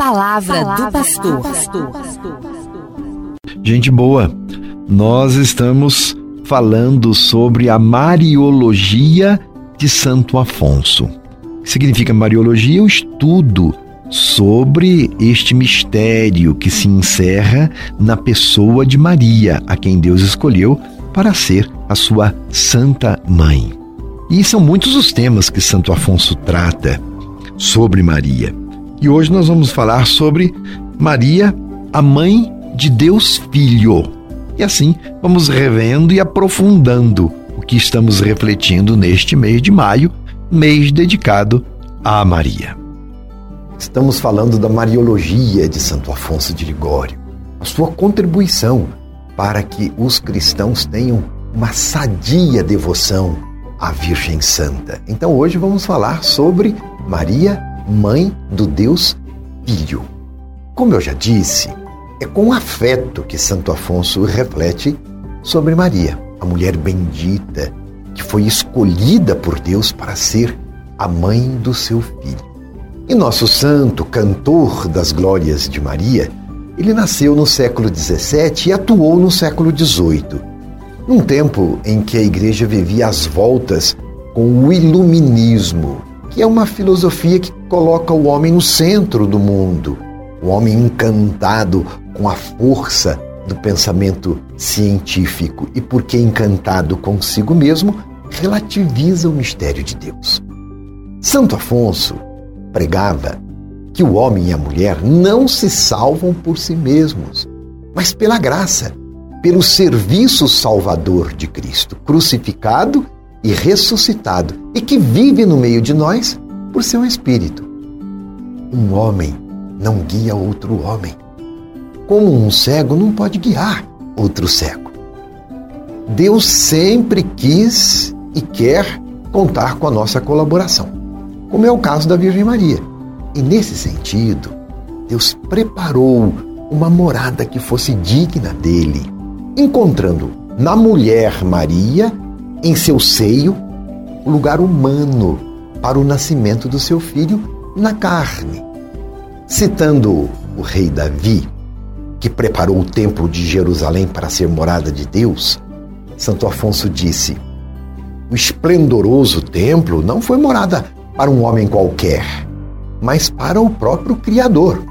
Palavra, Palavra do pastor. Gente boa, nós estamos falando sobre a Mariologia de Santo Afonso. O que significa Mariologia? O estudo sobre este mistério que se encerra na pessoa de Maria, a quem Deus escolheu para ser a sua Santa Mãe. E são muitos os temas que Santo Afonso trata sobre Maria. E hoje nós vamos falar sobre Maria, a mãe de Deus Filho. E assim vamos revendo e aprofundando o que estamos refletindo neste mês de maio, mês dedicado a Maria. Estamos falando da Mariologia de Santo Afonso de Ligório, a sua contribuição para que os cristãos tenham uma sadia devoção à Virgem Santa. Então hoje vamos falar sobre Maria mãe do Deus Filho. Como eu já disse, é com afeto que Santo Afonso reflete sobre Maria, a mulher bendita que foi escolhida por Deus para ser a mãe do seu filho. E nosso santo cantor das glórias de Maria, ele nasceu no século XVII e atuou no século XVIII, num tempo em que a igreja vivia às voltas com o iluminismo, que é uma filosofia que coloca o homem no centro do mundo, o homem encantado com a força do pensamento científico. E, porque encantado consigo mesmo, relativiza o mistério de Deus. Santo Afonso pregava que o homem e a mulher não se salvam por si mesmos, mas pela graça, pelo serviço salvador de Cristo, crucificado e ressuscitado e que vive no meio de nós por seu espírito. Um homem não guia outro homem, como um cego não pode guiar outro cego. Deus sempre quis e quer contar com a nossa colaboração, como é o caso da Virgem Maria. E nesse sentido, Deus preparou uma morada que fosse digna dele, encontrando na mulher Maria em seu seio o lugar humano para o nascimento do seu filho na carne. Citando o rei Davi, que preparou o templo de Jerusalém para ser morada de Deus, Santo Afonso disse: O esplendoroso templo não foi morada para um homem qualquer, mas para o próprio Criador.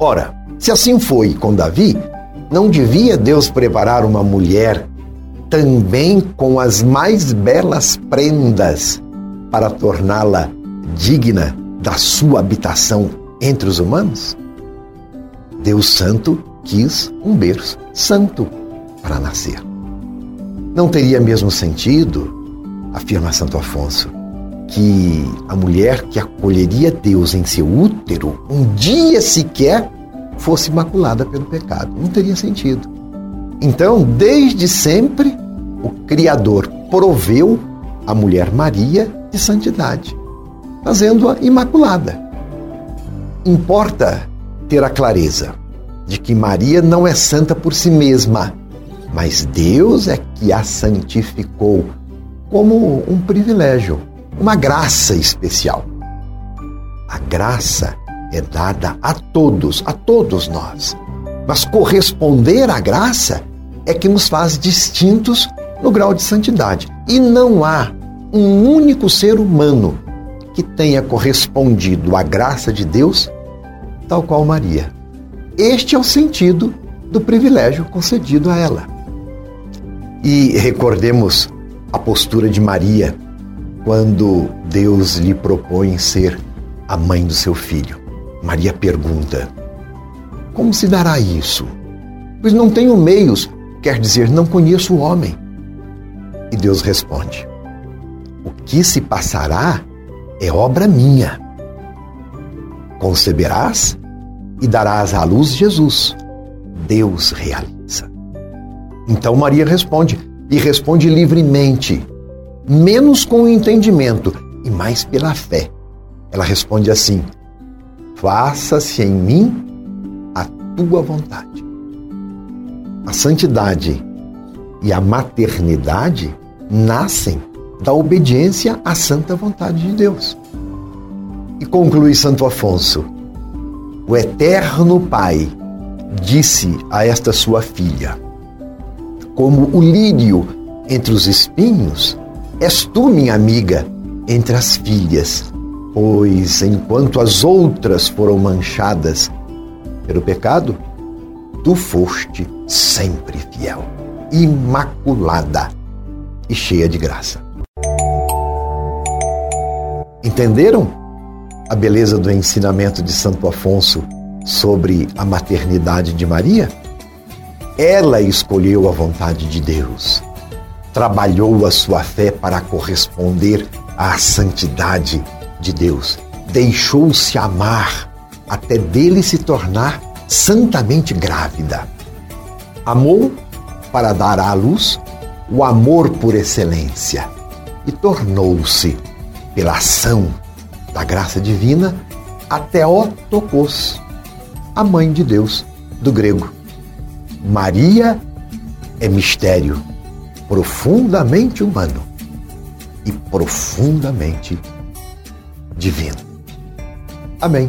Ora, se assim foi com Davi, não devia Deus preparar uma mulher também com as mais belas prendas para torná-la digna da sua habitação entre os humanos? Deus Santo quis um berço santo para nascer. Não teria mesmo sentido, afirma Santo Afonso, que a mulher que acolheria Deus em seu útero um dia sequer fosse imaculada pelo pecado. Não teria sentido. Então, desde sempre, o Criador proveu a mulher Maria de santidade, fazendo-a imaculada. Importa ter a clareza de que Maria não é santa por si mesma, mas Deus é que a santificou como um privilégio, uma graça especial. A graça é dada a todos, a todos nós. Mas corresponder à graça é que nos faz distintos no grau de santidade. E não há um único ser humano que tenha correspondido à graça de Deus tal qual Maria. Este é o sentido do privilégio concedido a ela. E recordemos a postura de Maria quando Deus lhe propõe ser a mãe do seu filho. Maria pergunta: Como se dará isso? Pois não tenho meios, quer dizer, não conheço o homem. E Deus responde: O que se passará é obra minha. Conceberás e darás à luz Jesus. Deus realiza. Então Maria responde, e responde livremente, menos com o entendimento e mais pela fé. Ela responde assim: Faça-se em mim tua vontade. A santidade e a maternidade nascem da obediência à santa vontade de Deus. E conclui Santo Afonso: o eterno Pai disse a esta sua filha: Como o lírio entre os espinhos, és tu, minha amiga, entre as filhas, pois enquanto as outras foram manchadas pelo pecado, tu foste sempre fiel, imaculada e cheia de graça. Entenderam a beleza do ensinamento de Santo Afonso sobre a maternidade de Maria? Ela escolheu a vontade de Deus, trabalhou a sua fé para corresponder à santidade de Deus, deixou-se amar até dele se tornar santamente grávida. Amou para dar à luz o amor por excelência e tornou-se, pela ação da graça divina, a Theotokos, a mãe de Deus do grego. Maria é mistério profundamente humano e profundamente divino. Amém.